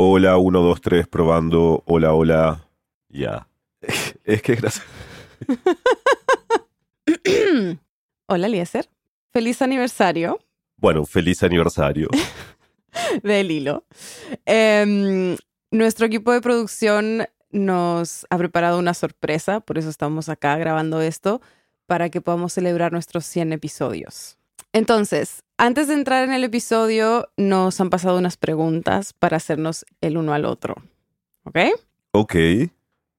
Hola, 1, 2, 3, probando. Hola, hola. Ya. Es que gracias. Hola, Eliezer. Feliz aniversario Bueno, feliz aniversario. del hilo. Em, nuestro equipo de producción nos ha preparado una sorpresa, por eso estamos acá grabando esto, para que podamos celebrar nuestros 100 episodios. Entonces, antes de entrar en el episodio, nos han pasado unas preguntas para hacernos el uno al otro. ¿Ok? Ok.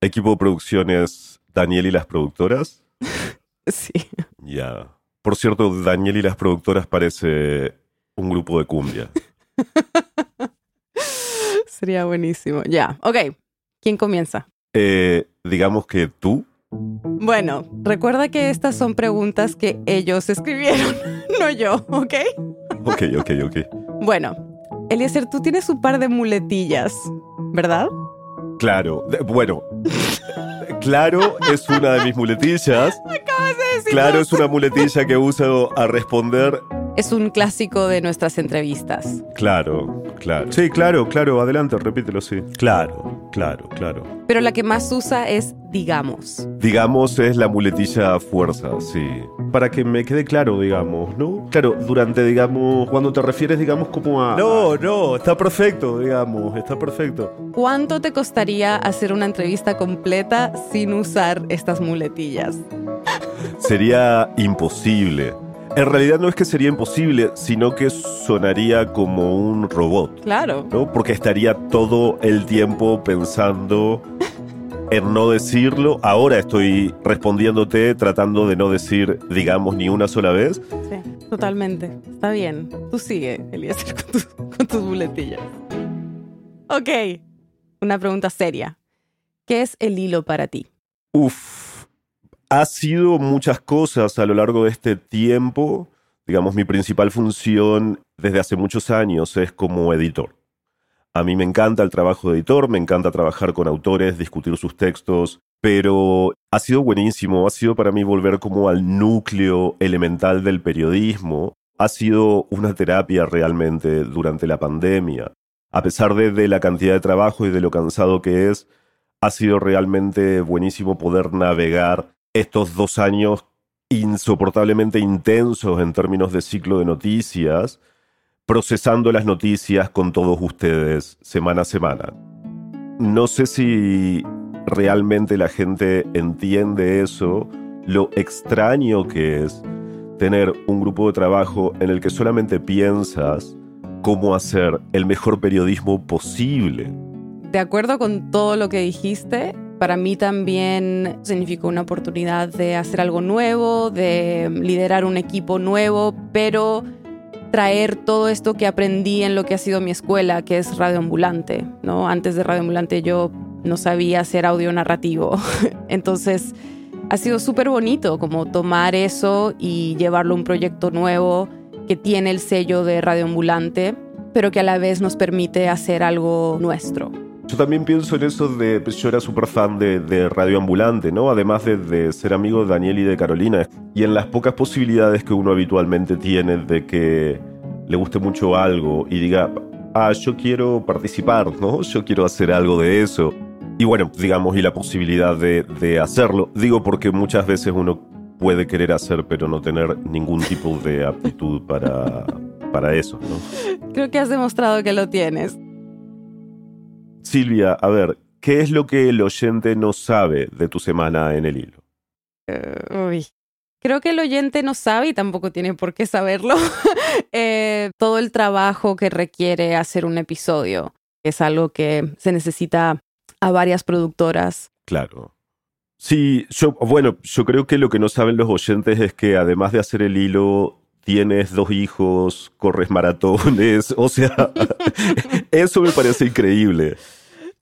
Equipo de producciones Daniel y las productoras. Sí. Ya. Por cierto, Daniel y las productoras parece un grupo de cumbia. Sería buenísimo. Ya, ok. ¿Quién comienza? Eh, digamos que tú. Bueno, recuerda que estas son preguntas que ellos escribieron, no yo, ¿ok? Ok, ok, ok. Bueno, Eliezer, tú tienes un par de muletillas, ¿verdad? Claro. Bueno. Claro es una de mis muletillas. Acabas de decir. Claro es una muletilla que uso a responder. Es un clásico de nuestras entrevistas. Claro, claro. Sí, claro, claro. Adelante, repítelo, sí. Claro, claro, claro. Pero la que más usa es digamos. Digamos, es la muletilla fuerza, sí. Para que me quede claro, digamos, ¿no? Claro, durante, digamos, cuando te refieres, digamos, como a... No, no, está perfecto, digamos, está perfecto. ¿Cuánto te costaría hacer una entrevista completa sin usar estas muletillas? Sería imposible. En realidad no es que sería imposible, sino que sonaría como un robot, Claro. ¿no? Porque estaría todo el tiempo pensando en no decirlo. Ahora estoy respondiéndote tratando de no decir, digamos, ni una sola vez. Sí, totalmente. Está bien. Tú sigue, Eliezer, con, tus- con tus muletillas. Ok. Una pregunta seria. ¿Qué es el hilo para ti? Uf, ha sido muchas cosas a lo largo de este tiempo. Digamos, mi principal función desde hace muchos años es como editor. A mí me encanta el trabajo de editor, me encanta trabajar con autores, discutir sus textos, pero ha sido buenísimo, ha sido para mí volver como al núcleo elemental del periodismo. Ha sido una terapia realmente durante la pandemia. A pesar de, la cantidad de trabajo y de lo cansado que es, ha sido realmente buenísimo poder navegar estos dos años insoportablemente intensos en términos de ciclo de noticias, procesando las noticias con todos ustedes semana a semana. No sé si realmente la gente entiende eso, lo extraño que es tener un grupo de trabajo en el que solamente piensas cómo hacer el mejor periodismo posible. De acuerdo con todo lo que dijiste, para mí también significó una oportunidad de hacer algo nuevo, de liderar un equipo nuevo, pero traer todo esto que aprendí en lo que ha sido mi escuela, que es radioambulante, ¿no? Antes de radioambulante yo no sabía hacer audio narrativo. Entonces, ha sido súper bonito como tomar eso y llevarlo a un proyecto nuevo que tiene el sello de radioambulante, pero que a la vez nos permite hacer algo nuestro. Yo también pienso en eso de, pues, yo era súper fan de, de Radio Ambulante, ¿no? Además de, de ser amigo de Daniel y de Carolina. Y en las pocas posibilidades que uno habitualmente tiene de que le guste mucho algo y diga, ah, yo quiero participar, ¿no? Yo quiero hacer algo de eso. Y bueno, digamos, y la posibilidad de, de hacerlo. Digo porque muchas veces uno puede querer hacer, pero no tener ningún tipo de aptitud para, para eso, ¿no? Creo que has demostrado que lo tienes. Silvia, a ver, ¿qué es lo que el oyente no sabe de tu semana en el hilo? Eh, uy. Creo que el oyente no sabe y tampoco tiene por qué saberlo. eh, todo el trabajo que requiere hacer un episodio es algo que se necesita a varias productoras. Claro. Sí, yo, bueno, yo creo que lo que no saben los oyentes es que además de hacer el hilo, tienes dos hijos, corres maratones, o sea, eso me parece increíble.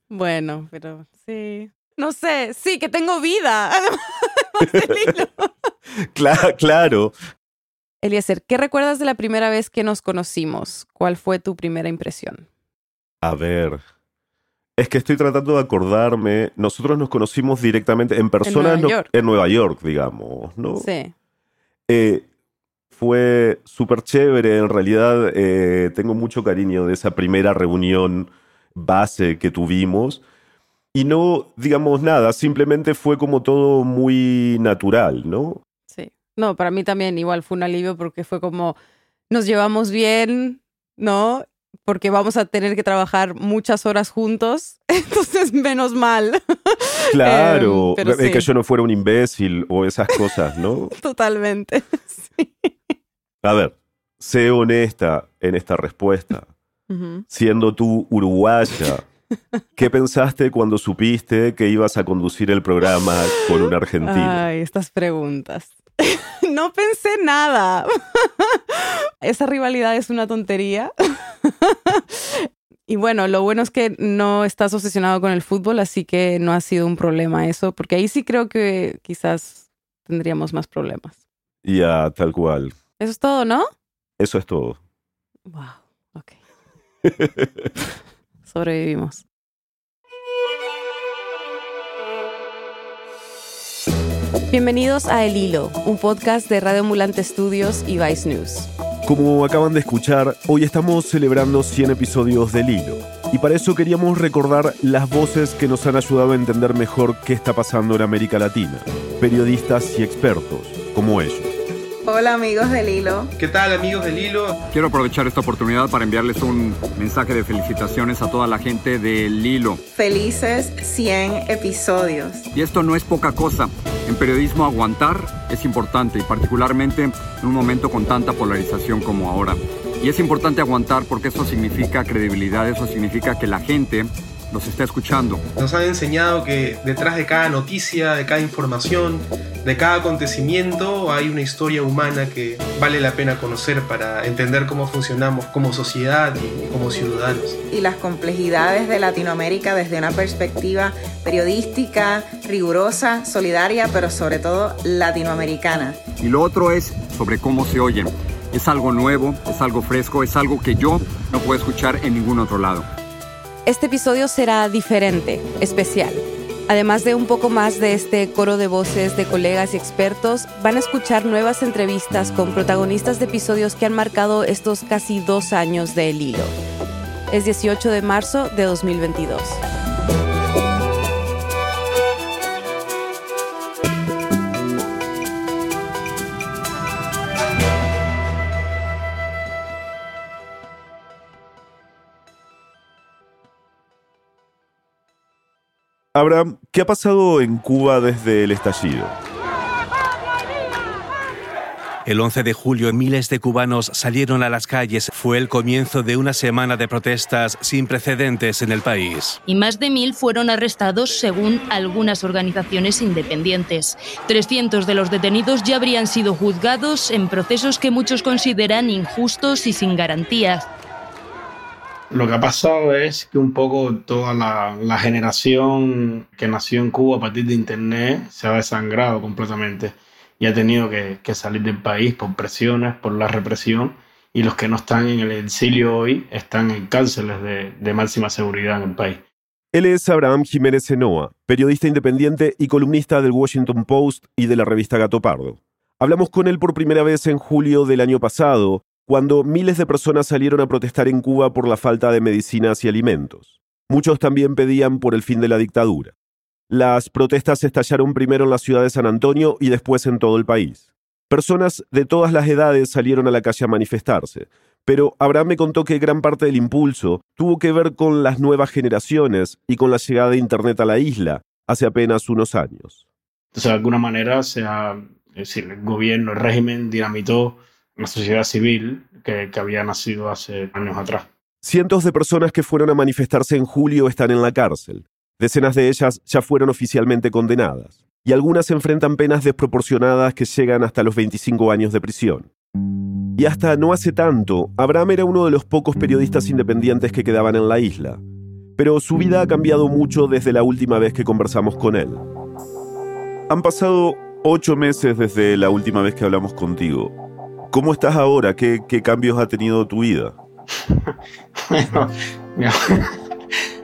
Bueno, pero sí. No sé, sí, que tengo vida. Además del hilo. Cla- claro. Eliezer, ¿qué recuerdas de la primera vez que nos conocimos? ¿Cuál fue tu primera impresión? A ver. Es que estoy tratando de acordarme. Nosotros nos conocimos directamente en persona Nueva no- York. en Nueva York, digamos, ¿no? Sí. Eh, fue súper chévere, en realidad eh, tengo mucho cariño de esa primera reunión. base que tuvimos. Y no, digamos nada, simplemente fue como todo muy natural, ¿no? Sí. No, para mí también igual fue un alivio porque fue como, nos llevamos bien, ¿no? Porque vamos a tener que trabajar muchas horas juntos, entonces menos mal. Claro, pero es que yo no fuera un imbécil o esas cosas, ¿no? Totalmente. Sí. A ver, sé honesta en esta respuesta. Siendo tú uruguaya, ¿qué pensaste cuando supiste que ibas a conducir el programa con un argentino? Ay, estas preguntas. No pensé nada. Esa rivalidad es una tontería. Y bueno, lo bueno es que no estás obsesionado con el fútbol, así que no ha sido un problema eso, porque ahí sí creo que quizás tendríamos más problemas. Ya, tal cual. Eso es todo, ¿no? Eso es todo. Wow, ok. Sobrevivimos. Bienvenidos a El Hilo, un podcast de Radio Ambulante Studios y Vice News. Como acaban de escuchar, hoy estamos celebrando 100 episodios del Hilo. Y para eso queríamos recordar las voces que nos han ayudado a entender mejor qué está pasando en América Latina. Periodistas y expertos, como ellos. Hola amigos del hilo. ¿Qué tal amigos del hilo? Quiero aprovechar esta oportunidad para enviarles un mensaje de felicitaciones a toda la gente del Hilo. Felices 100 episodios. Y esto no es poca cosa. En periodismo aguantar es importante y particularmente en un momento con tanta polarización como ahora. Y es importante aguantar porque eso significa credibilidad, eso significa que la gente los está escuchando. Nos han enseñado que detrás de cada noticia, de cada información, de cada acontecimiento hay una historia humana que vale la pena conocer para entender cómo funcionamos como sociedad y como ciudadanos. Y las complejidades de Latinoamérica desde una perspectiva periodística, rigurosa, solidaria, pero sobre todo latinoamericana. Y lo otro es sobre cómo se oyen. Es algo nuevo, es algo fresco, es algo que yo no puedo escuchar en ningún otro lado. Este episodio será diferente, especial. Además de un poco más de este coro de voces de colegas y expertos, van a escuchar nuevas entrevistas con protagonistas de episodios que han marcado estos casi dos años de El Hilo. Es 18 de marzo de 2022. Abraham, ¿qué ha pasado en Cuba desde el estallido? El 11 de julio miles de cubanos salieron a las calles. Fue el comienzo de una semana de protestas sin precedentes en el país. y más de mil fueron arrestados según algunas organizaciones independientes. 300 de los detenidos ya habrían sido juzgados en procesos que muchos consideran injustos y sin garantías. Lo que ha pasado es que un poco toda la, la generación que nació en Cuba a partir de Internet se ha desangrado completamente y ha tenido que, que salir del país por presiones, por la represión y los que no están en el exilio hoy están en cárceles de, de máxima seguridad en el país. Él es Abraham Jiménez Enoa, periodista independiente y columnista del Washington Post y de la revista Gato Pardo. Hablamos con él por primera vez en julio del año pasado, cuando miles de personas salieron a protestar en Cuba por la falta de medicinas y alimentos. Muchos también pedían por el fin de la dictadura. Las protestas estallaron primero en la ciudad de San Antonio y después en todo el país. Personas de todas las edades salieron a la calle a manifestarse, pero Abraham me contó que gran parte del impulso tuvo que ver con las nuevas generaciones y con la llegada de Internet a la isla hace apenas unos años. Entonces, de alguna manera, se el gobierno, el régimen dinamitó una sociedad civil que, que había nacido hace años atrás. Cientos de personas que fueron a manifestarse en julio están en la cárcel. Decenas de ellas ya fueron oficialmente condenadas. Y algunas enfrentan penas desproporcionadas que llegan hasta los 25 años de prisión. Y hasta no hace tanto, Abraham era uno de los pocos periodistas independientes que quedaban en la isla. Pero su vida ha cambiado mucho desde la última vez que conversamos con él. Han pasado ocho meses desde la última vez que hablamos contigo. ¿Cómo estás ahora? ¿Qué, qué cambios ha tenido tu vida? Bueno,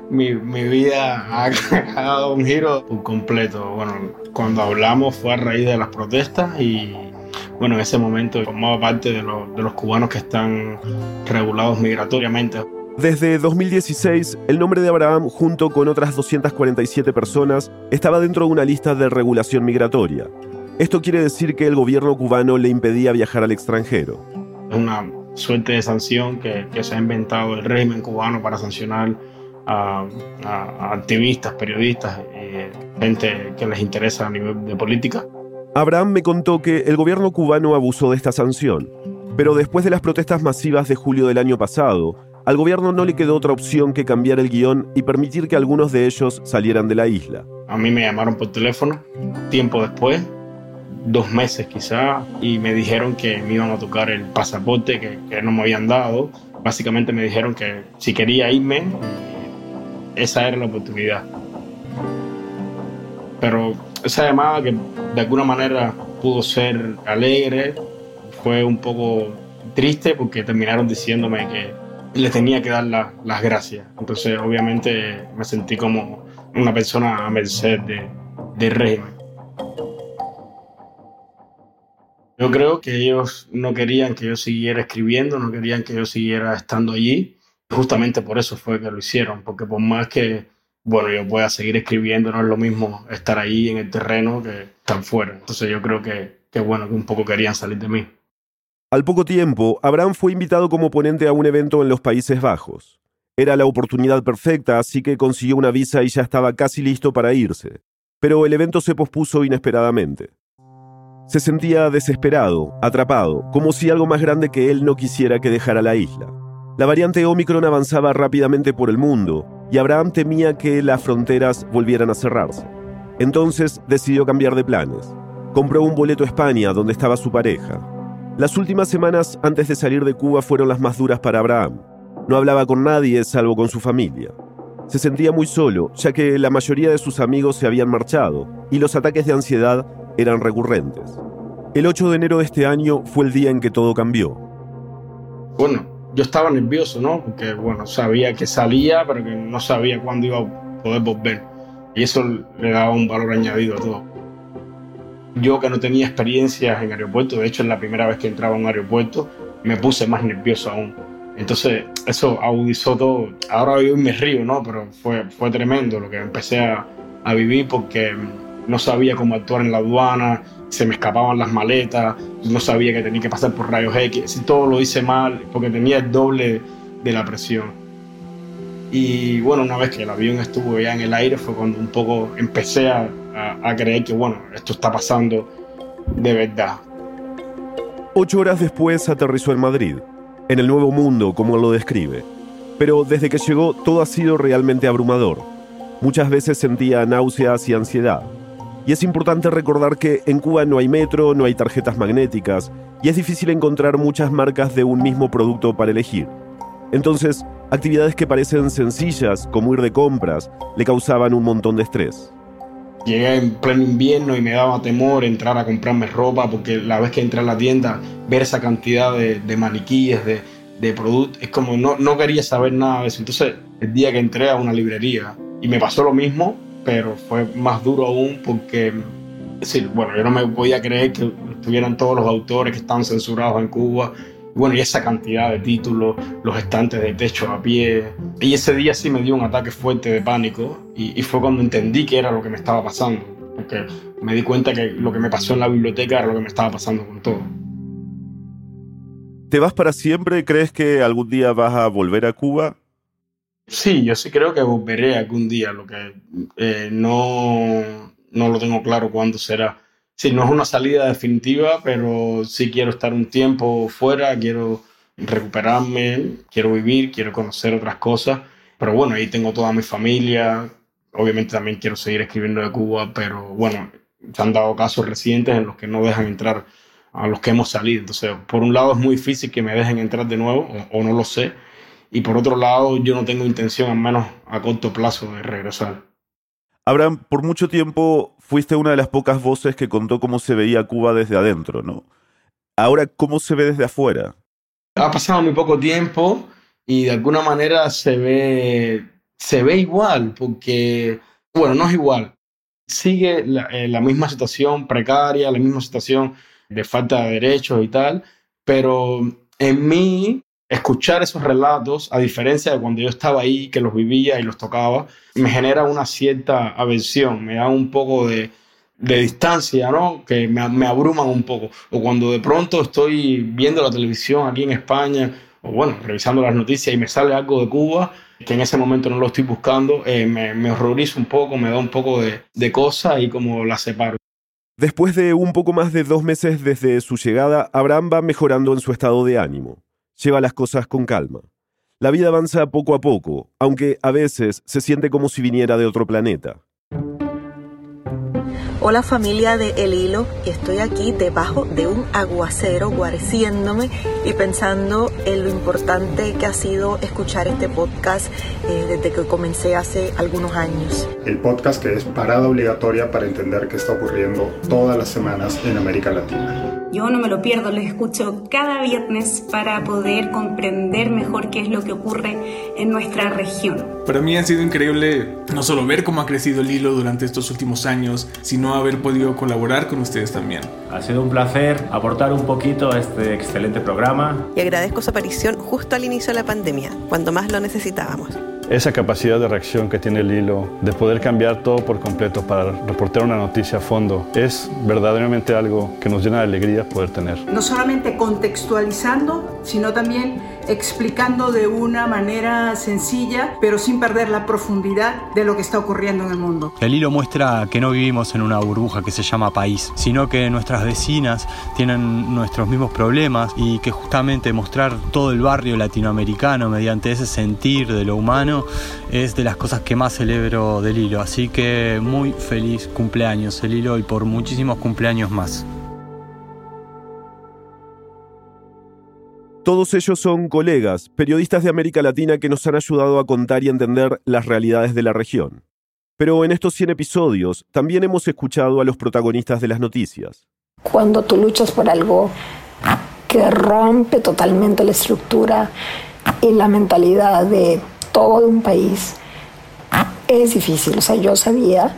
mi, mi vida ha, ha dado un giro por completo. Bueno, cuando hablamos fue a raíz de las protestas y bueno, en ese momento formaba parte de, los- de los cubanos que están regulados migratoriamente. Desde 2016, el nombre de Abraham, junto con otras 247 personas, estaba dentro de una lista de regulación migratoria. Esto quiere decir que el gobierno cubano le impedía viajar al extranjero. Es una suerte de sanción que, se ha inventado el régimen cubano para sancionar a, activistas, periodistas, eh, gente que les interesa a nivel de política. Abraham me contó que el gobierno cubano abusó de esta sanción, pero después de las protestas masivas de julio del año pasado, al gobierno no le quedó otra opción que cambiar el guion y permitir que algunos de ellos salieran de la isla. A mí me llamaron por teléfono tiempo después, dos meses quizá, y me dijeron que me iban a tocar el pasaporte que, que no me habían dado. Básicamente me dijeron que si quería irme, esa era la oportunidad. Pero esa llamada que de alguna manera pudo ser alegre, fue un poco triste porque terminaron diciéndome que le tenía que dar las gracias. Entonces, obviamente, me sentí como una persona a merced de, del régimen. Yo creo que ellos no querían que yo siguiera escribiendo, no querían que yo siguiera estando allí. Justamente por eso fue que lo hicieron, porque por más que, bueno, yo pueda seguir escribiendo, no es lo mismo estar ahí en el terreno que estar fuera. Entonces yo creo que, que bueno, que un poco querían salir de mí. Al poco tiempo, Abraham fue invitado como ponente a un evento en los Países Bajos. Era la oportunidad perfecta, así que consiguió una visa y ya estaba casi listo para irse. Pero el evento se pospuso inesperadamente. Se sentía desesperado, atrapado, como si algo más grande que él no quisiera que dejara la isla. La variante Omicron avanzaba rápidamente por el mundo y Abraham temía que las fronteras volvieran a cerrarse. Entonces decidió cambiar de planes. Compró un boleto a España donde estaba su pareja. Las últimas semanas antes de salir de Cuba fueron las más duras para Abraham. No hablaba con nadie salvo con su familia. Se sentía muy solo, ya que la mayoría de sus amigos se habían marchado y los ataques de ansiedad eran recurrentes. El 8 de enero de este año fue el día en que todo cambió. Bueno, yo estaba nervioso, ¿no? Porque, bueno, sabía que salía, pero que no sabía cuándo iba a poder volver. Y eso le daba un valor añadido a todo. Yo que no tenía experiencias en aeropuerto, de hecho es la primera vez que entraba a un aeropuerto, me puse más nervioso aún. Entonces eso agudizó todo. Ahora hoy me río, ¿no? Pero fue, fue tremendo lo que empecé a vivir porque no sabía cómo actuar en la aduana, se me escapaban las maletas, no sabía que tenía que pasar por rayos X, todo lo hice mal porque tenía el doble de la presión. Y bueno, una vez que el avión estuvo ya en el aire fue cuando un poco empecé a, creer que, bueno, esto está pasando de verdad. Ocho horas después aterrizó en Madrid, en el nuevo mundo, como lo describe. Pero desde que llegó todo ha sido realmente abrumador. Muchas veces sentía náuseas y ansiedad. Y es importante recordar que en Cuba no hay metro, no hay tarjetas magnéticas, y es difícil encontrar muchas marcas de un mismo producto para elegir. Entonces, actividades que parecen sencillas, como ir de compras, le causaban un montón de estrés. Llegué en pleno invierno y me daba temor entrar a comprarme ropa porque la vez que entré a la tienda, ver esa cantidad de, maniquíes, de, de productos, es como no, no quería saber nada de eso. Entonces, el día que entré a una librería y me pasó lo mismo, pero fue más duro aún porque, sí, bueno, yo no me podía creer que estuvieran todos los autores que estaban censurados en Cuba bueno, y esa cantidad de títulos, los estantes de techo a pie. Y ese día sí me dio un ataque fuerte de pánico y, fue cuando entendí que era lo que me estaba pasando. Porque me di cuenta que lo que me pasó en la biblioteca era lo que me estaba pasando con todo. ¿Te vas para siempre? ¿Crees que algún día vas a volver a Cuba? Sí, yo sí creo que volveré algún día. Lo que eh, no, no lo tengo claro cuándo será sí, no es una salida definitiva, pero sí quiero estar un tiempo fuera, quiero recuperarme, quiero vivir, quiero conocer otras cosas. Pero bueno, ahí tengo toda mi familia. Obviamente también quiero seguir escribiendo de Cuba, pero bueno, se han dado casos recientes en los que no dejan entrar a los que hemos salido. Entonces, por un lado es muy difícil que me dejen entrar de nuevo, o, o no lo sé. Y por otro lado, yo no tengo intención, al menos a corto plazo, de regresar. Abraham, por mucho tiempo fuiste una de las pocas voces que contó cómo se veía Cuba desde adentro, ¿no? Ahora, ¿cómo se ve desde afuera? Ha pasado muy poco tiempo y de alguna manera se ve, se ve igual, porque, bueno, no es igual. Sigue la, eh, la misma situación precaria, la misma situación de falta de derechos y tal, pero en mí escuchar esos relatos, a diferencia de cuando yo estaba ahí, que los vivía y los tocaba, me genera una cierta aversión, me da un poco de, distancia, ¿no? Que me, me abruman un poco. O cuando de pronto estoy viendo la televisión aquí en España, o bueno, revisando las noticias y me sale algo de Cuba, que en ese momento no lo estoy buscando, eh, me, me, horrorizo un poco, me da un poco de, de cosa y como la separo. Después de un poco más de dos meses desde su llegada, Abraham va mejorando en su estado de ánimo. Lleva las cosas con calma. La vida avanza poco a poco, aunque a veces se siente como si viniera de otro planeta. Hola familia de El Hilo, estoy aquí debajo de un aguacero guareciéndome y pensando en lo importante que ha sido escuchar este podcast eh, desde que comencé hace algunos años. El podcast que es parada obligatoria para entender qué está ocurriendo todas las semanas en América Latina. Yo no me lo pierdo, lo escucho cada viernes para poder comprender mejor qué es lo que ocurre en nuestra región. Para mí ha sido increíble no solo ver cómo ha crecido el hilo durante estos últimos años, sino haber podido colaborar con ustedes también. Ha sido un placer aportar un poquito a este excelente programa. Y agradezco su aparición justo al inicio de la pandemia, cuando más lo necesitábamos esa capacidad de reacción que tiene el hilo, de poder cambiar todo por completo para reportar una noticia a fondo, es verdaderamente algo que nos llena de alegría poder tener. No solamente contextualizando, sino también explicando de una manera sencilla, pero sin perder la profundidad de lo que está ocurriendo en el mundo. El hilo muestra que no vivimos en una burbuja que se llama país, sino que nuestras vecinas tienen nuestros mismos problemas y que justamente mostrar todo el barrio latinoamericano mediante ese sentir de lo humano es de las cosas que más celebro del hilo. Así que muy feliz cumpleaños el hilo y por muchísimos cumpleaños más. Todos ellos son colegas, periodistas de América Latina que nos han ayudado a contar y entender las realidades de la región. Pero en estos 100 episodios también hemos escuchado a los protagonistas de las noticias. Cuando tú luchas por algo que rompe totalmente la estructura y la mentalidad de todo un país, es difícil. O sea, yo sabía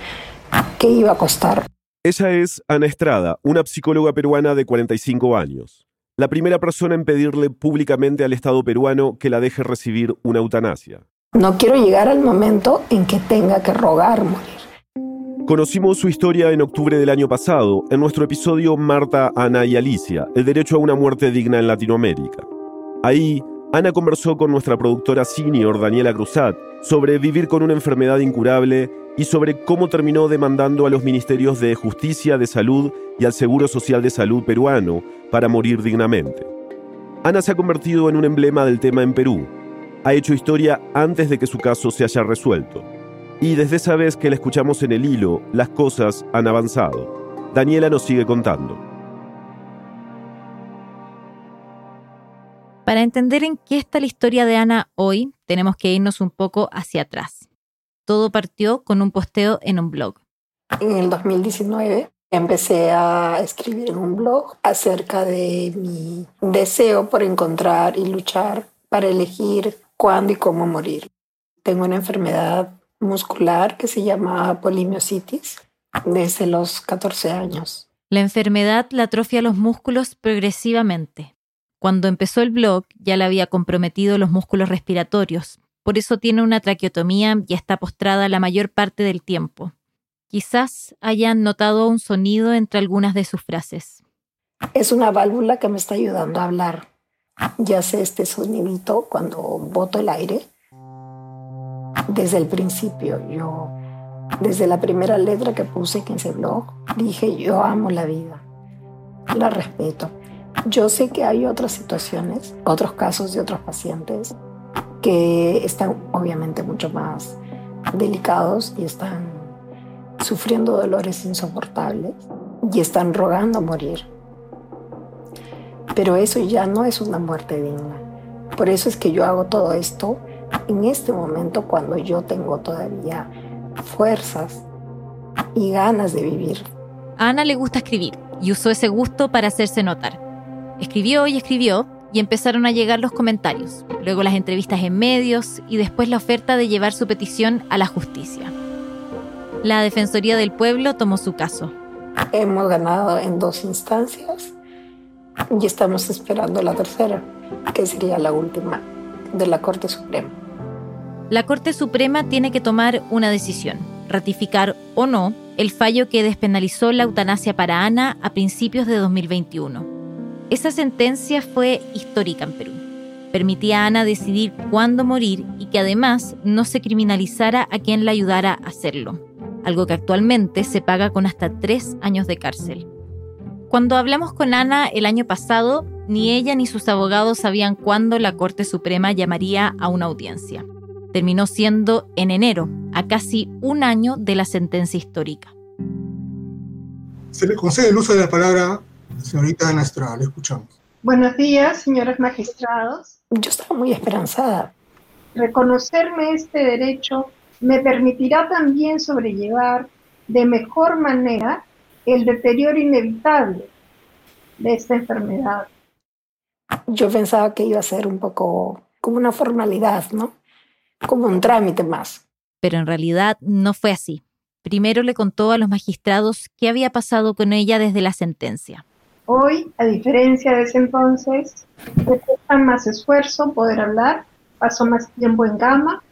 que iba a costar. Ella es Ana Estrada, una psicóloga peruana de 45 años. La primera persona en pedirle públicamente al Estado peruano que la deje recibir una eutanasia. No quiero llegar al momento en que tenga que rogar morir. Conocimos su historia en octubre del año pasado, en nuestro episodio Marta, Ana y Alicia, el derecho a una muerte digna en Latinoamérica. Ahí, Ana conversó con nuestra productora senior, Daniela Cruzat, sobre vivir con una enfermedad incurable y sobre cómo terminó demandando a los ministerios de Justicia, de Salud y al Seguro Social de Salud peruano para morir dignamente. Ana se ha convertido en un emblema del tema en Perú. Ha hecho historia antes de que su caso se haya resuelto. Y desde esa vez que la escuchamos en el hilo, las cosas han avanzado. Daniela nos sigue contando. Para entender en qué está la historia de Ana hoy, tenemos que irnos un poco hacia atrás. Todo partió con un posteo en un blog. En el 2019 empecé a escribir en un blog acerca de mi deseo por encontrar y luchar para elegir cuándo y cómo morir. Tengo una enfermedad muscular que se llama polimiositis desde los 14 años. La enfermedad la atrofia los músculos progresivamente. Cuando empezó el blog ya le había comprometido los músculos respiratorios, por eso tiene una traqueotomía y está postrada la mayor parte del tiempo. Quizás hayan notado un sonido entre algunas de sus frases. Es una válvula que me está ayudando a hablar. Ya sé este sonidito cuando boto el aire. Desde el principio, yo, desde la primera letra que puse en ese blog, dije, yo amo la vida, la respeto. Yo sé que hay otras situaciones, otros casos de otros pacientes que están obviamente mucho más delicados y están sufriendo dolores insoportables y están rogando morir. Pero eso ya no es una muerte digna. Por eso es que yo hago todo esto en este momento cuando yo tengo todavía fuerzas y ganas de vivir. Ana le gusta escribir y usó ese gusto para hacerse notar. Escribió y escribió y empezaron a llegar los comentarios, luego las entrevistas en medios y después la oferta de llevar su petición a la justicia. La Defensoría del Pueblo tomó su caso. Hemos ganado en dos instancias y estamos esperando la tercera. que sería la última de la Corte Suprema. La Corte Suprema tiene que tomar una decisión, ratificar o no el fallo que despenalizó la eutanasia para Ana a principios de 2021. Esa sentencia fue histórica en Perú. Permitía a Ana decidir cuándo morir y que además no se criminalizara a quien la ayudara a hacerlo, algo que actualmente se paga con hasta tres años de cárcel. Cuando hablamos con Ana el año pasado, ni ella ni sus abogados sabían cuándo la Corte Suprema llamaría a una audiencia. Terminó siendo en enero, a casi un año de la sentencia histórica. Se le concede el uso de la palabra, señorita Ana Estrada, le escuchamos. Buenos días, señores magistrados. Yo estaba muy esperanzada. Reconocerme este derecho me permitirá también sobrellevar de mejor manera el deterioro inevitable de esta enfermedad. Yo pensaba que iba a ser un poco como una formalidad, ¿no? Como un trámite más. Pero en realidad no fue así. Primero le contó a los magistrados qué había pasado con ella desde la sentencia. Hoy, a diferencia de ese entonces, me cuesta más esfuerzo poder hablar, paso más tiempo en cama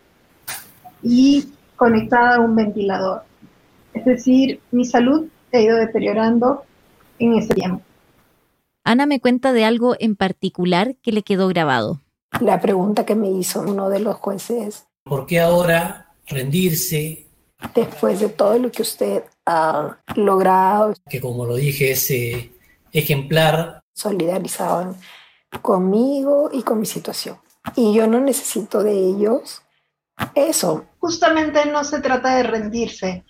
y conectada a un ventilador. Es decir, mi salud ha ido deteriorando en ese tiempo. Ana me cuenta de algo en particular que le quedó grabado. La pregunta que me hizo uno de los jueces. ¿Por qué ahora rendirse? Después de todo lo que usted ha logrado. Que como lo dije, ese ejemplar. Solidarizaban conmigo y con mi situación. Y yo no necesito de ellos eso. Justamente no se trata de rendirse,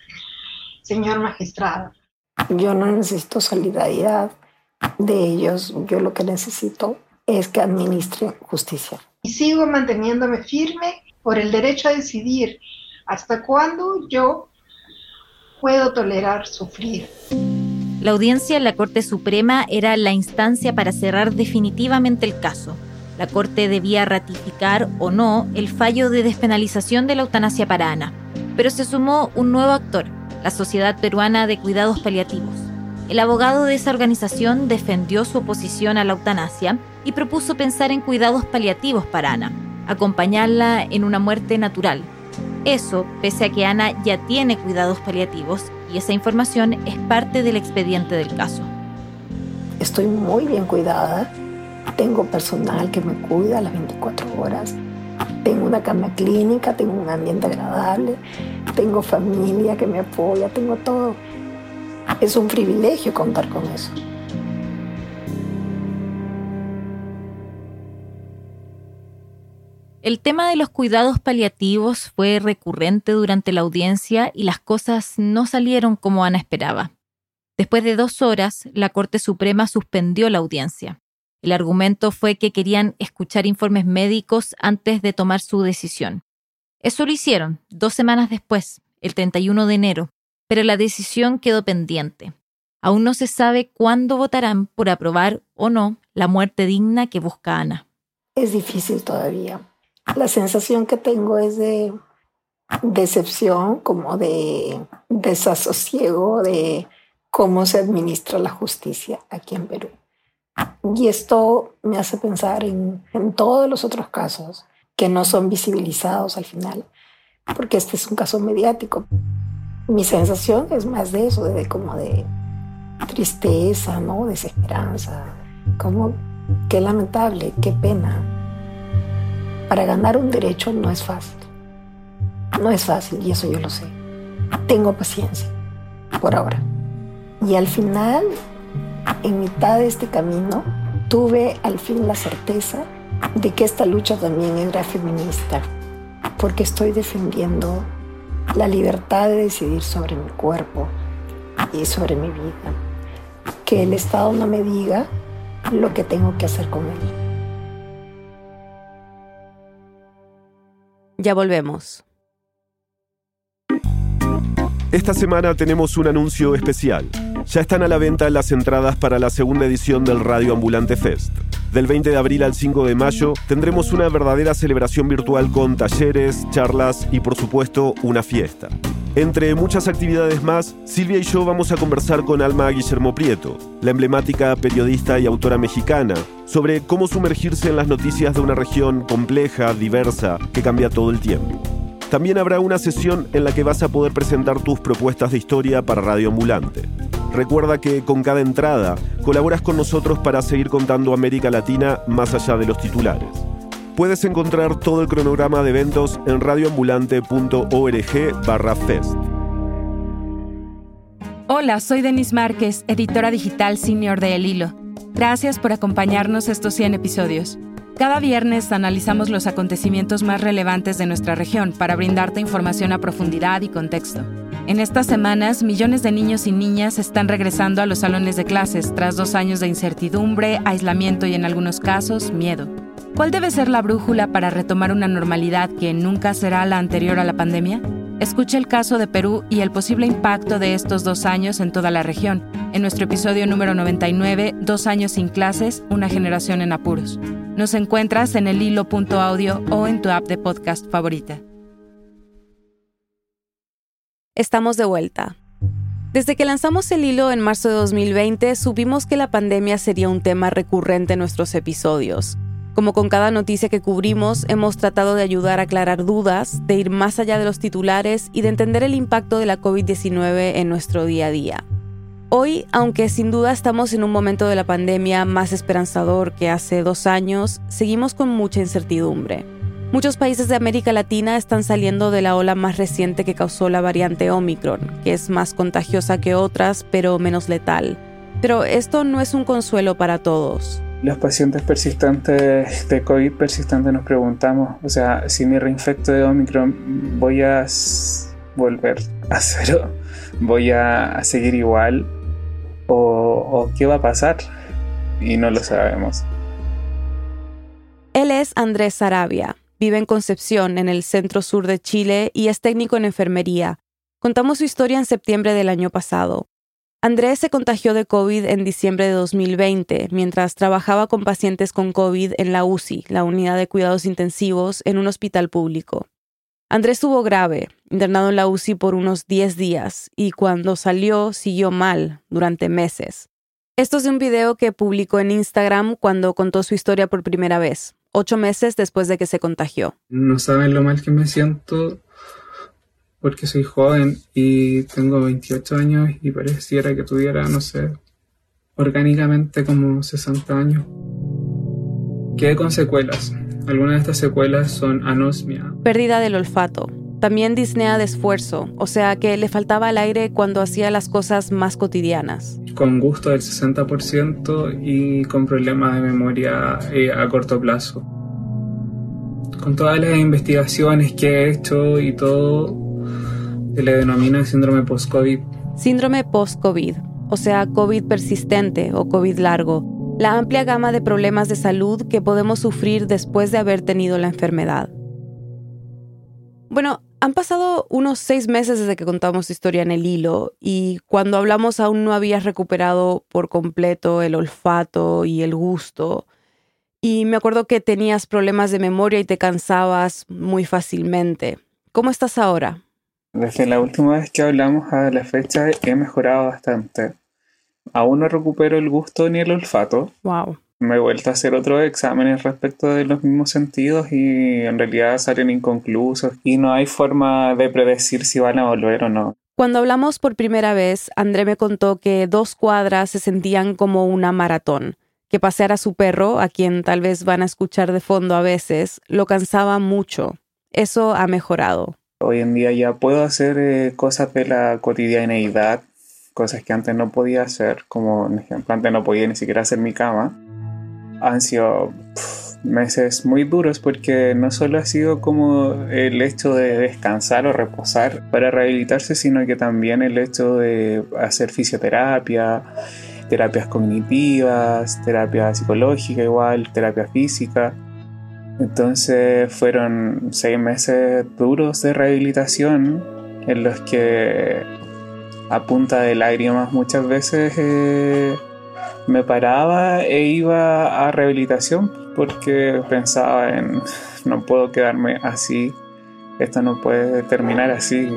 señor magistrado. Yo no necesito solidaridad de ellos. Yo lo que necesito es que administren justicia. Y sigo manteniéndome firme por el derecho a decidir hasta cuándo yo puedo tolerar sufrir. La audiencia en la Corte Suprema era la instancia para cerrar definitivamente el caso. La Corte debía ratificar o no el fallo de despenalización de la eutanasia para Ana. Pero se sumó un nuevo actor, la Sociedad Peruana de Cuidados Paliativos. El abogado de esa organización defendió su oposición a la eutanasia y propuso pensar en cuidados paliativos para Ana, acompañarla en una muerte natural. Eso, pese a que Ana ya tiene cuidados paliativos y esa información es parte del expediente del caso. Estoy muy bien cuidada. Tengo personal que me cuida las 24 horas. Tengo una cama clínica, tengo un ambiente agradable, tengo familia que me apoya, tengo todo. Es un privilegio contar con eso. El tema de los cuidados paliativos fue recurrente durante la audiencia y las cosas no salieron como Ana esperaba. Después de dos horas, la Corte Suprema suspendió la audiencia. El argumento fue que querían escuchar informes médicos antes de tomar su decisión. Eso lo hicieron dos semanas después, el 31 de enero, pero la decisión quedó pendiente. Aún no se sabe cuándo votarán por aprobar o no la muerte digna que busca Ana. Es difícil todavía. La sensación que tengo es de decepción, como de desasosiego de cómo se administra la justicia aquí en Perú. Y esto me hace pensar en, en todos los otros casos que no son visibilizados al final, porque este es un caso mediático. Mi sensación es más de eso, de como de tristeza, ¿no? Desesperanza, como qué lamentable, qué pena. Para ganar un derecho no es fácil. No es fácil y eso yo lo sé. Tengo paciencia, por ahora. Y al final, en mitad de este camino, tuve al fin la certeza de que esta lucha también era feminista, porque estoy defendiendo la libertad de decidir sobre mi cuerpo y sobre mi vida. Que el Estado no me diga lo que tengo que hacer con él. Ya volvemos. Esta semana tenemos un anuncio especial. Ya están a la venta las entradas para la segunda edición del Radio Ambulante Fest. Del 20 de abril al 5 de mayo tendremos una verdadera celebración virtual con talleres, charlas y por supuesto una fiesta. Entre muchas actividades más, Silvia y yo vamos a conversar con Alma Guillermo Prieto, la emblemática periodista y autora mexicana, sobre cómo sumergirse en las noticias de una región compleja, diversa, que cambia todo el tiempo. También habrá una sesión en la que vas a poder presentar tus propuestas de historia para Radio Ambulante. Recuerda que con cada entrada colaboras con nosotros para seguir contando América Latina más allá de los titulares. Puedes encontrar todo el cronograma de eventos en radioambulante.org barra fest. Hola, soy Denise Márquez, editora digital senior de El Hilo. Gracias por acompañarnos estos 100 episodios. Cada viernes analizamos los acontecimientos más relevantes de nuestra región para brindarte información a profundidad y contexto. En estas semanas, millones de niños y niñas están regresando a los salones de clases tras dos años de incertidumbre, aislamiento y en algunos casos, miedo. ¿Cuál debe ser la brújula para retomar una normalidad que nunca será la anterior a la pandemia? Escucha el caso de Perú y el posible impacto de estos dos años en toda la región, en nuestro episodio número 99, Dos años sin clases, una generación en apuros. Nos encuentras en el hilo.audio o en tu app de podcast favorita. Estamos de vuelta. Desde que lanzamos el hilo en marzo de 2020, supimos que la pandemia sería un tema recurrente en nuestros episodios. Como con cada noticia que cubrimos, hemos tratado de ayudar a aclarar dudas, de ir más allá de los titulares y de entender el impacto de la COVID-19 en nuestro día a día. Hoy, aunque sin duda estamos en un momento de la pandemia más esperanzador que hace dos años, seguimos con mucha incertidumbre. Muchos países de América Latina están saliendo de la ola más reciente que causó la variante Omicron, que es más contagiosa que otras, pero menos letal. Pero esto no es un consuelo para todos los pacientes persistentes de COVID persistente nos preguntamos, o sea, si me reinfecto de Omicron, voy a volver a cero, voy a seguir igual o, o qué va a pasar y no lo sabemos. Él es Andrés Sarabia, vive en Concepción, en el centro sur de Chile y es técnico en enfermería. Contamos su historia en septiembre del año pasado. Andrés se contagió de COVID en diciembre de 2020, mientras trabajaba con pacientes con COVID en la UCI, la unidad de cuidados intensivos, en un hospital público. Andrés estuvo grave, internado en la UCI por unos 10 días, y cuando salió siguió mal durante meses. Esto es de un video que publicó en Instagram cuando contó su historia por primera vez, ocho meses después de que se contagió. No saben lo mal que me siento porque soy joven y tengo 28 años y pareciera que tuviera, no sé, orgánicamente como 60 años. Quedé con secuelas. Algunas de estas secuelas son anosmia. Pérdida del olfato. También disnea de esfuerzo, o sea que le faltaba el aire cuando hacía las cosas más cotidianas. Con gusto del 60% y con problemas de memoria eh, a corto plazo. Con todas las investigaciones que he hecho y todo, se le denomina síndrome post-COVID. Síndrome post-COVID, o sea, COVID persistente o COVID largo, la amplia gama de problemas de salud que podemos sufrir después de haber tenido la enfermedad. Bueno, han pasado unos seis meses desde que contamos historia en el hilo y cuando hablamos aún no habías recuperado por completo el olfato y el gusto. Y me acuerdo que tenías problemas de memoria y te cansabas muy fácilmente. ¿Cómo estás ahora? Desde la última vez que hablamos a la fecha he mejorado bastante. Aún no recupero el gusto ni el olfato. Wow. Me he vuelto a hacer otros exámenes respecto de los mismos sentidos y en realidad salen inconclusos y no hay forma de predecir si van a volver o no. Cuando hablamos por primera vez, André me contó que dos cuadras se sentían como una maratón, que pasear a su perro, a quien tal vez van a escuchar de fondo a veces, lo cansaba mucho. Eso ha mejorado. Hoy en día ya puedo hacer eh, cosas de la cotidianeidad, cosas que antes no podía hacer, como por ejemplo antes no podía ni siquiera hacer mi cama. Han sido meses muy duros porque no solo ha sido como el hecho de descansar o reposar para rehabilitarse, sino que también el hecho de hacer fisioterapia, terapias cognitivas, terapia psicológica igual, terapia física. Entonces fueron seis meses duros de rehabilitación en los que a punta de lágrimas muchas veces me paraba e iba a rehabilitación porque pensaba en no puedo quedarme así, esto no puede terminar así.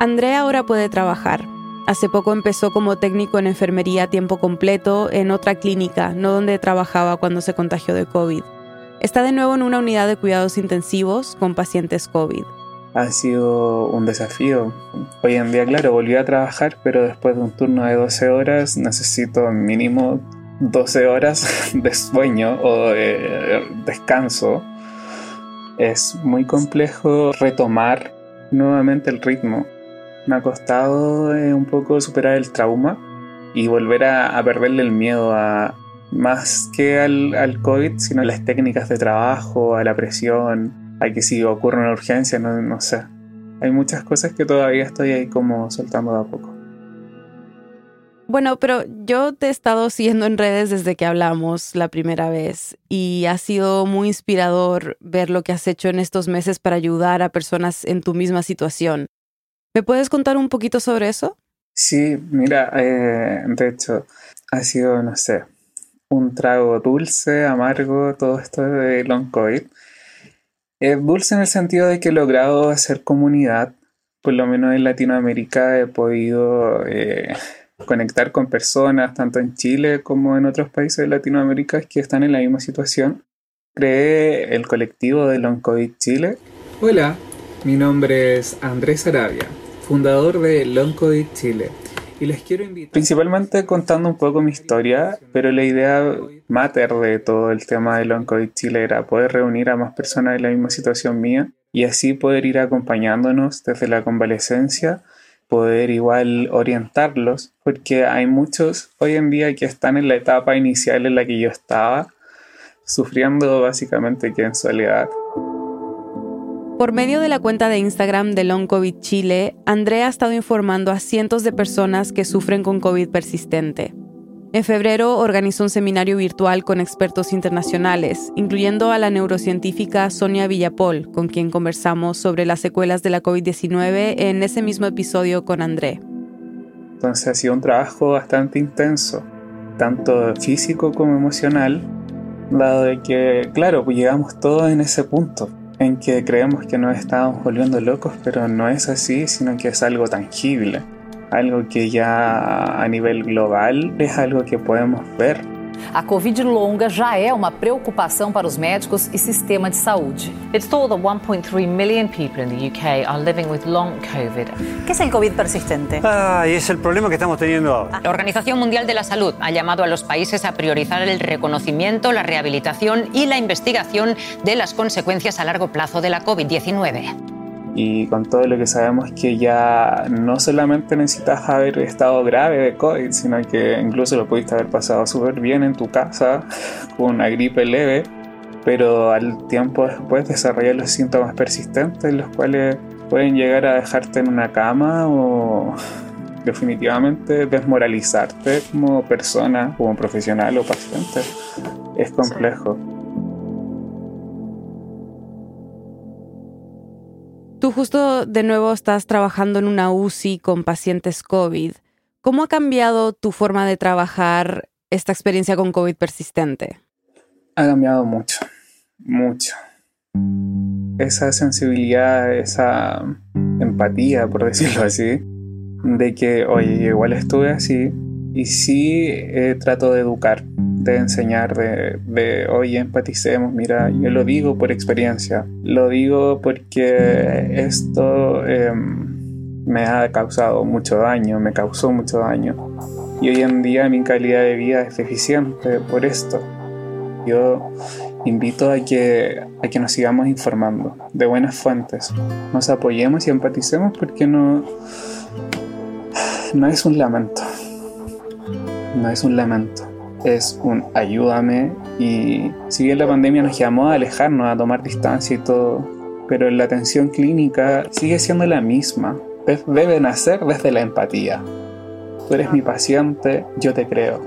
Andrea ahora puede trabajar. Hace poco empezó como técnico en enfermería a tiempo completo en otra clínica, no donde trabajaba cuando se contagió de COVID. Está de nuevo en una unidad de cuidados intensivos con pacientes COVID. Ha sido un desafío. Hoy en día, claro, volví a trabajar, pero después de un turno de 12 horas necesito mínimo 12 horas de sueño o de descanso. Es muy complejo retomar nuevamente el ritmo. Me ha costado eh, un poco superar el trauma y volver a, a perderle el miedo a, más que al, al, COVID, sino a las técnicas de trabajo, a la presión, a que si ocurre una urgencia, no, no sé. Hay muchas cosas que todavía estoy ahí como soltando de a poco. Bueno, pero yo te he estado siguiendo en redes desde que hablamos la primera vez y ha sido muy inspirador ver lo que has hecho en estos meses para ayudar a personas en tu misma situación. ¿Me puedes contar un poquito sobre eso? Sí, mira, eh, de hecho, ha sido, no sé, un trago dulce, amargo, todo esto de long COVID. Es dulce en el sentido de que he logrado hacer comunidad, por lo menos en Latinoamérica he podido eh, conectar con personas, tanto en Chile como en otros países de Latinoamérica que están en la misma situación. Creé el colectivo de Long COVID Chile. Hola, mi nombre es Andrés Arabia, fundador de Long COVID Chile y. Principalmente contando un poco mi historia, pero la idea mater de todo el tema de Long COVID Chile era poder reunir a más personas en la misma situación mía y así poder ir acompañándonos desde la convalecencia, poder igual orientarlos, porque hay muchos hoy en día que están en la etapa inicial en la que yo estaba, sufriendo básicamente que en soledad. Por medio de la cuenta de Instagram de Long COVID Chile, Andrea ha estado informando a cientos de personas que sufren con COVID persistente. En febrero organizó un seminario virtual con expertos internacionales, incluyendo a la neurocientífica Sonia Villapol, con quien conversamos sobre las secuelas de la COVID-19 en ese mismo episodio con André. Entonces ha sido un trabajo bastante intenso, tanto físico como emocional, dado de que, claro, pues llegamos todos en ese punto en que creemos que nos estamos volviendo locos, pero no es así, sino que es algo tangible, algo que ya a nivel global es algo que podemos ver. A Covid longa já é uma preocupação para os médicos e sistema de saúde. It's told that 1.3 million people in the UK are living with long COVID. ¿Qué es el COVID persistente? Ah, y es el problema que estamos teniendo ahora. La Organización Mundial de la Salud ha llamado a los países a priorizar el reconocimiento, la rehabilitación y la investigación de las consecuencias a largo plazo de la COVID-19 y con todo lo que sabemos que ya no solamente necesitas haber estado grave de COVID, sino que incluso lo pudiste haber pasado súper bien en tu casa con una gripe leve, pero al tiempo después desarrollar los síntomas persistentes, los cuales pueden llegar a dejarte en una cama o definitivamente desmoralizarte como persona, como profesional o paciente. Es complejo. Tú justo de nuevo estás trabajando en una UCI con pacientes COVID. ¿Cómo ha cambiado tu forma de trabajar esta experiencia con COVID persistente? Ha cambiado mucho, mucho. Esa sensibilidad, esa empatía, por decirlo así, de que, oye, igual estuve así y sí eh, trato de educar, de enseñar, de, de, oye, empaticemos, mira, yo lo digo por experiencia, lo digo porque esto eh, me ha causado mucho daño, me causó mucho daño. Y hoy en día mi calidad de vida es deficiente por esto. Yo invito a que, a que nos sigamos informando de buenas fuentes, nos apoyemos y empaticemos porque no, no es un lamento, no es un lamento es un ayúdame y si bien la pandemia nos llamó a alejarnos, a tomar distancia y todo, pero la atención clínica sigue siendo la misma. Debe nacer desde la empatía. Tú eres mi paciente, yo te creo.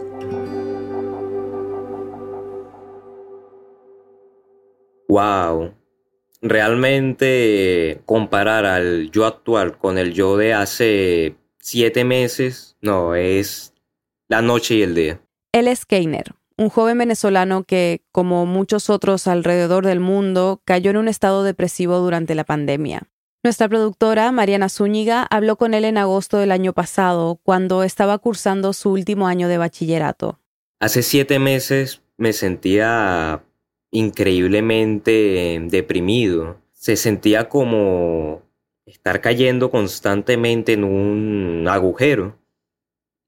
Wow. Realmente comparar al yo actual con el yo de hace siete meses, no, es la noche y el día. Él es Keiner, un joven venezolano que, como muchos otros alrededor del mundo, cayó en un estado depresivo durante la pandemia. Nuestra productora, Mariana Zúñiga, habló con él en agosto del año pasado, cuando estaba cursando su último año de bachillerato. Hace siete meses me sentía increíblemente deprimido. Se sentía como estar cayendo constantemente en un agujero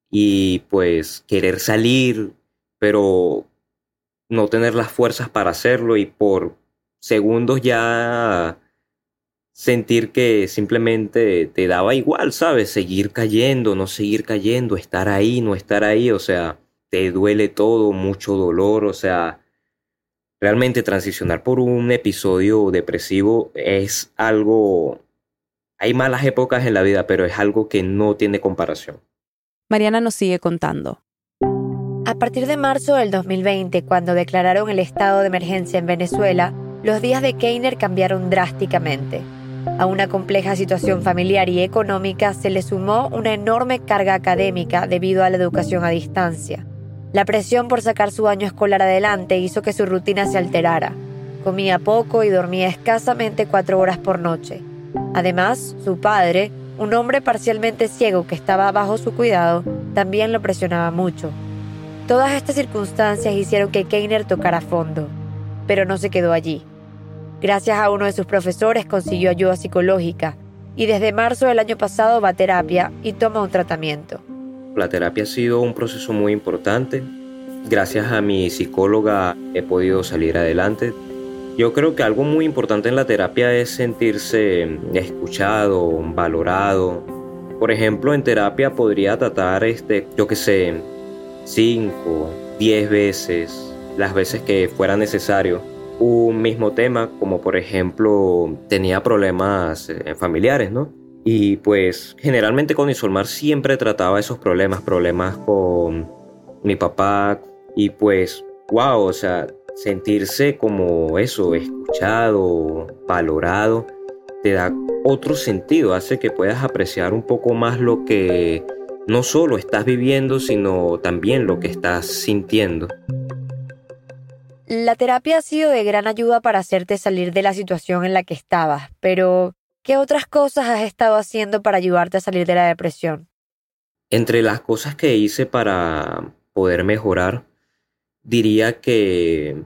y pues querer salir, pero no tener las fuerzas para hacerlo y por segundos ya sentir que simplemente te daba igual, ¿sabes? Seguir cayendo, no seguir cayendo, estar ahí, no estar ahí, o sea, te duele todo, mucho dolor, o sea, realmente transicionar por un episodio depresivo es algo... Hay malas épocas en la vida, pero es algo que no tiene comparación. Mariana nos sigue contando. A partir de marzo del 2020, cuando declararon el estado de emergencia en Venezuela, los días de Keiner cambiaron drásticamente. A una compleja situación familiar y económica se le sumó una enorme carga académica debido a la educación a distancia. La presión por sacar su año escolar adelante hizo que su rutina se alterara. Comía poco y dormía escasamente cuatro horas por noche. Además, su padre, un hombre parcialmente ciego que estaba bajo su cuidado, también lo presionaba mucho. Todas estas circunstancias hicieron que Keiner tocara fondo, pero no se quedó allí. Gracias a uno de sus profesores consiguió ayuda psicológica y desde marzo del año pasado va a terapia y toma un tratamiento. La terapia ha sido un proceso muy importante. Gracias a mi psicóloga he podido salir adelante. Yo creo que algo muy importante en la terapia es sentirse escuchado, valorado. Por ejemplo, en terapia podría tratar, este, yo qué sé, 5, 10 veces, las veces que fuera necesario, un mismo tema, como por ejemplo tenía problemas eh, familiares, ¿no? Y pues generalmente con Isolmar siempre trataba esos problemas, problemas con mi papá y pues, wow, o sea, sentirse como eso, escuchado, valorado, te da otro sentido, hace que puedas apreciar un poco más lo que no solo estás viviendo, sino también lo que estás sintiendo. La terapia ha sido de gran ayuda para hacerte salir de la situación en la que estabas, pero ¿Qué otras cosas has estado haciendo para ayudarte a salir de la depresión? Entre las cosas que hice para poder mejorar, diría que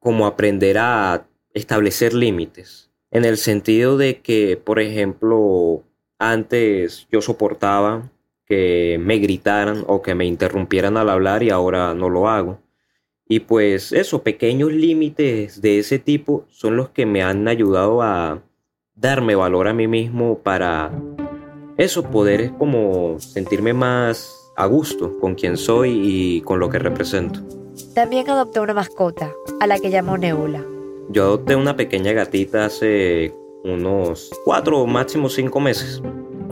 como aprender a establecer límites, en el sentido de que, por ejemplo, antes yo soportaba que me gritaran o que me interrumpieran al hablar y ahora no lo hago. Y pues esos pequeños límites de ese tipo son los que me han ayudado a darme valor a mí mismo para eso, poder como sentirme más a gusto con quien soy y con lo que represento. También adoptó una mascota, a la que llamó Nebula. Yo adopté una pequeña gatita hace unos cuatro o máximo cinco meses.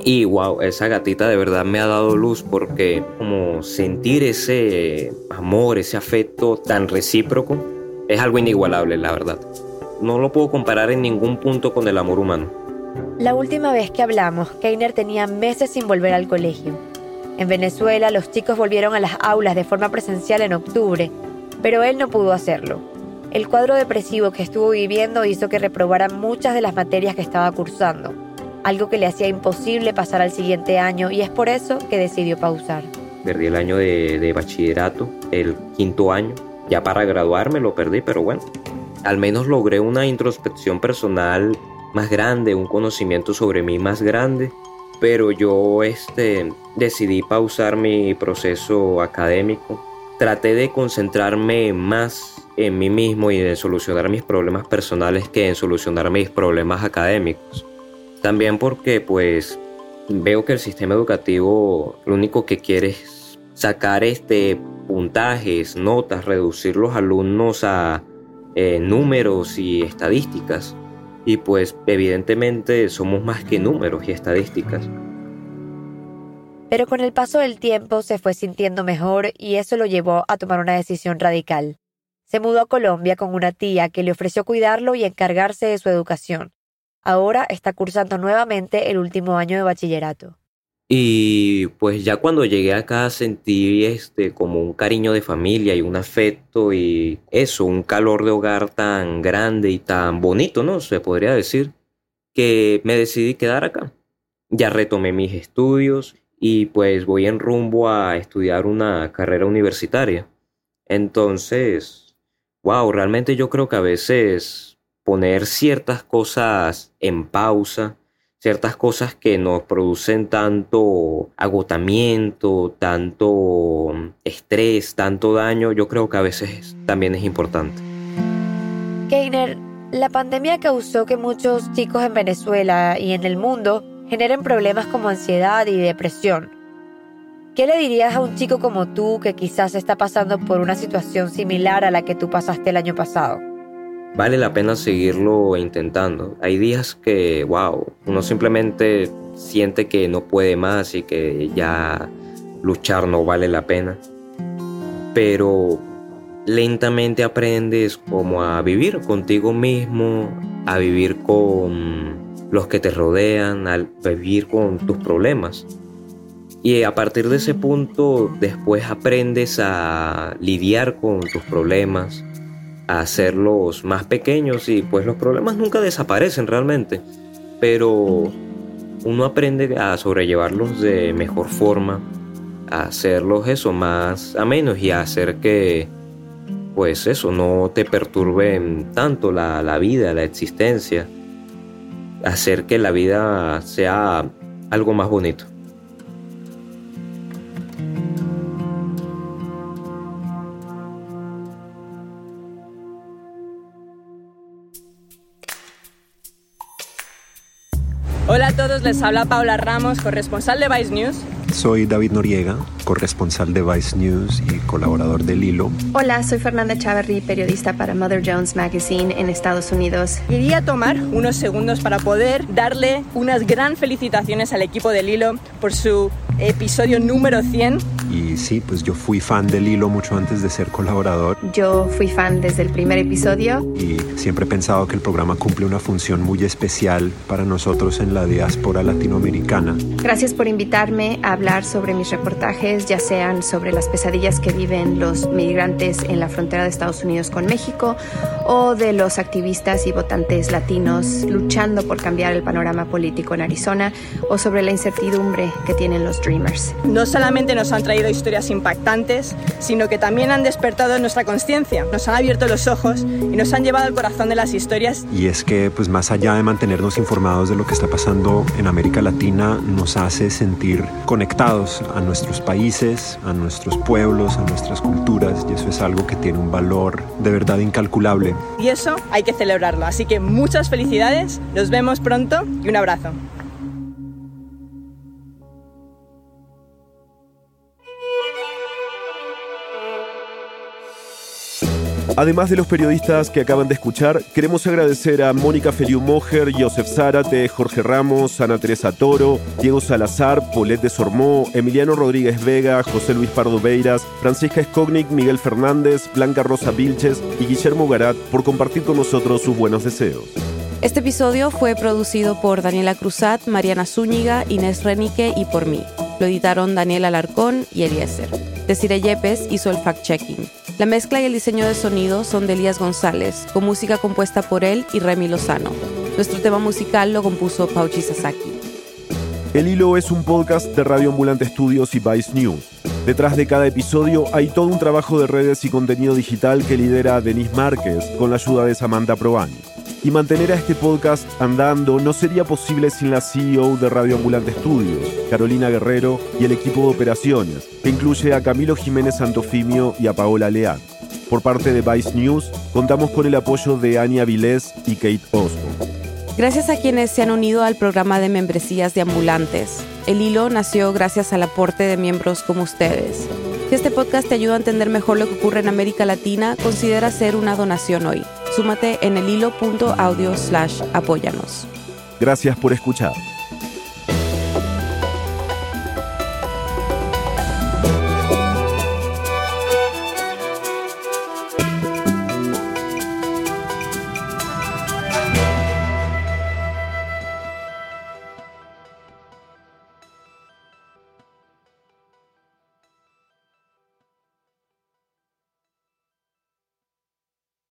Y wow, esa gatita de verdad me ha dado luz porque como sentir ese amor, ese afecto tan recíproco, es algo inigualable, la verdad no lo puedo comparar en ningún punto con el amor humano. La última vez que hablamos, Keiner tenía meses sin volver al colegio. En Venezuela los chicos volvieron a las aulas de forma presencial en octubre, pero él no pudo hacerlo. El cuadro depresivo que estuvo viviendo hizo que reprobara muchas de las materias que estaba cursando, algo que le hacía imposible pasar al siguiente año y es por eso que decidió pausar. Perdí el año de, de bachillerato, el quinto año, ya para graduarme lo perdí, pero bueno, al menos logré una introspección personal más grande, un conocimiento sobre mí más grande, pero yo este, decidí pausar mi proceso académico. Traté de concentrarme más en mí mismo y en solucionar mis problemas personales que en solucionar mis problemas académicos. También porque pues veo que el sistema educativo lo único que quiere es sacar este puntajes, notas, reducir los alumnos a eh, números y estadísticas. Y pues evidentemente somos más que números y estadísticas. Pero con el paso del tiempo se fue sintiendo mejor y eso lo llevó a tomar una decisión radical. Se mudó a Colombia con una tía que le ofreció cuidarlo y encargarse de su educación. Ahora está cursando nuevamente el último año de bachillerato. Y pues ya cuando llegué acá sentí este como un cariño de familia y un afecto y eso, un calor de hogar tan grande y tan bonito, ¿no? Se podría decir que me decidí quedar acá. Ya retomé mis estudios y pues voy en rumbo a estudiar una carrera universitaria. Entonces, wow, realmente yo creo que a veces poner ciertas cosas en pausa, ciertas cosas que nos producen tanto agotamiento, tanto estrés, tanto daño, yo creo que a veces también es importante. Keiner, la pandemia causó que muchos chicos en Venezuela y en el mundo generen problemas como ansiedad y depresión. ¿Qué le dirías a un chico como tú que quizás está pasando por una situación similar a la que tú pasaste el año pasado? Vale la pena seguirlo intentando. Hay días que, wow, uno simplemente siente que no puede más y que ya luchar no vale la pena. Pero lentamente aprendes como a vivir contigo mismo, a vivir con los que te rodean, al vivir con tus problemas. Y a partir de ese punto después aprendes a lidiar con tus problemas, a hacerlos más pequeños y pues los problemas nunca desaparecen realmente, pero uno aprende a sobrellevarlos de mejor forma, a hacerlos eso más a menos y a hacer que pues eso no te perturbe tanto la, la vida, la existencia hacer que la vida sea algo más bonito. Hola a todos, les habla Paula Ramos, corresponsal de Vice News. Soy David Noriega, corresponsal de Vice News y colaborador del Hilo. Hola, soy Fernanda Chavarri, periodista para Mother Jones Magazine en Estados Unidos. Quería tomar unos segundos para poder darle unas gran felicitaciones al equipo del Hilo por su episodio número 100. Y sí, pues yo fui fan del Hilo mucho antes de ser colaborador. Yo fui fan desde el primer episodio. Y siempre he pensado que el programa cumple una función muy especial para nosotros en la diáspora latinoamericana. Gracias por invitarme a hablar sobre mis reportajes, ya sean sobre las pesadillas que viven los migrantes en la frontera de Estados Unidos con México o de los activistas y votantes latinos luchando por cambiar el panorama político en Arizona o sobre la incertidumbre que tienen los Dreamers. No solamente nos han traído historias impactantes, sino que también han despertado nuestra conciencia, nos han abierto los ojos y nos han llevado al corazón de las historias. Y es que, pues más allá de mantenernos informados de lo que está pasando en América Latina, nos hace sentir conectados a nuestros países, a nuestros pueblos, a nuestras culturas, y eso es algo que tiene un valor de verdad incalculable. Y eso hay que celebrarlo, así que muchas felicidades, nos vemos pronto y un abrazo. Además de los periodistas que acaban de escuchar, queremos agradecer a Mónica Feliu Mojer, Josef Zárate, Jorge Ramos, Ana Teresa Toro, Diego Salazar, Polet de Emiliano Rodríguez Vega, José Luis Pardo Beiras, Francisca Skognik, Miguel Fernández, Blanca Rosa Vilches y Guillermo Garat por compartir con nosotros sus buenos deseos. Este episodio fue producido por Daniela Cruzat, Mariana Zúñiga, Inés Renique y por mí. Lo editaron Daniel Alarcón y Eliezer. Desire Yepes hizo el fact-checking. La mezcla y el diseño de sonido son de Elías González, con música compuesta por él y Remy Lozano. Nuestro tema musical lo compuso Pauchi Sasaki. El Hilo es un podcast de Radio Ambulante Estudios y Vice News. Detrás de cada episodio hay todo un trabajo de redes y contenido digital que lidera Denise Márquez con la ayuda de Samantha Provani. Y mantener a este podcast andando no sería posible sin la CEO de Radio Ambulante Estudios, Carolina Guerrero, y el equipo de operaciones, que incluye a Camilo Jiménez Santofimio y a Paola Leán. Por parte de Vice News, contamos con el apoyo de Ania Vilés y Kate Osborne. Gracias a quienes se han unido al programa de membresías de ambulantes. El hilo nació gracias al aporte de miembros como ustedes. Si este podcast te ayuda a entender mejor lo que ocurre en América Latina, considera hacer una donación hoy. Súmate en el hilo.audio slash apóyanos. Gracias por escuchar.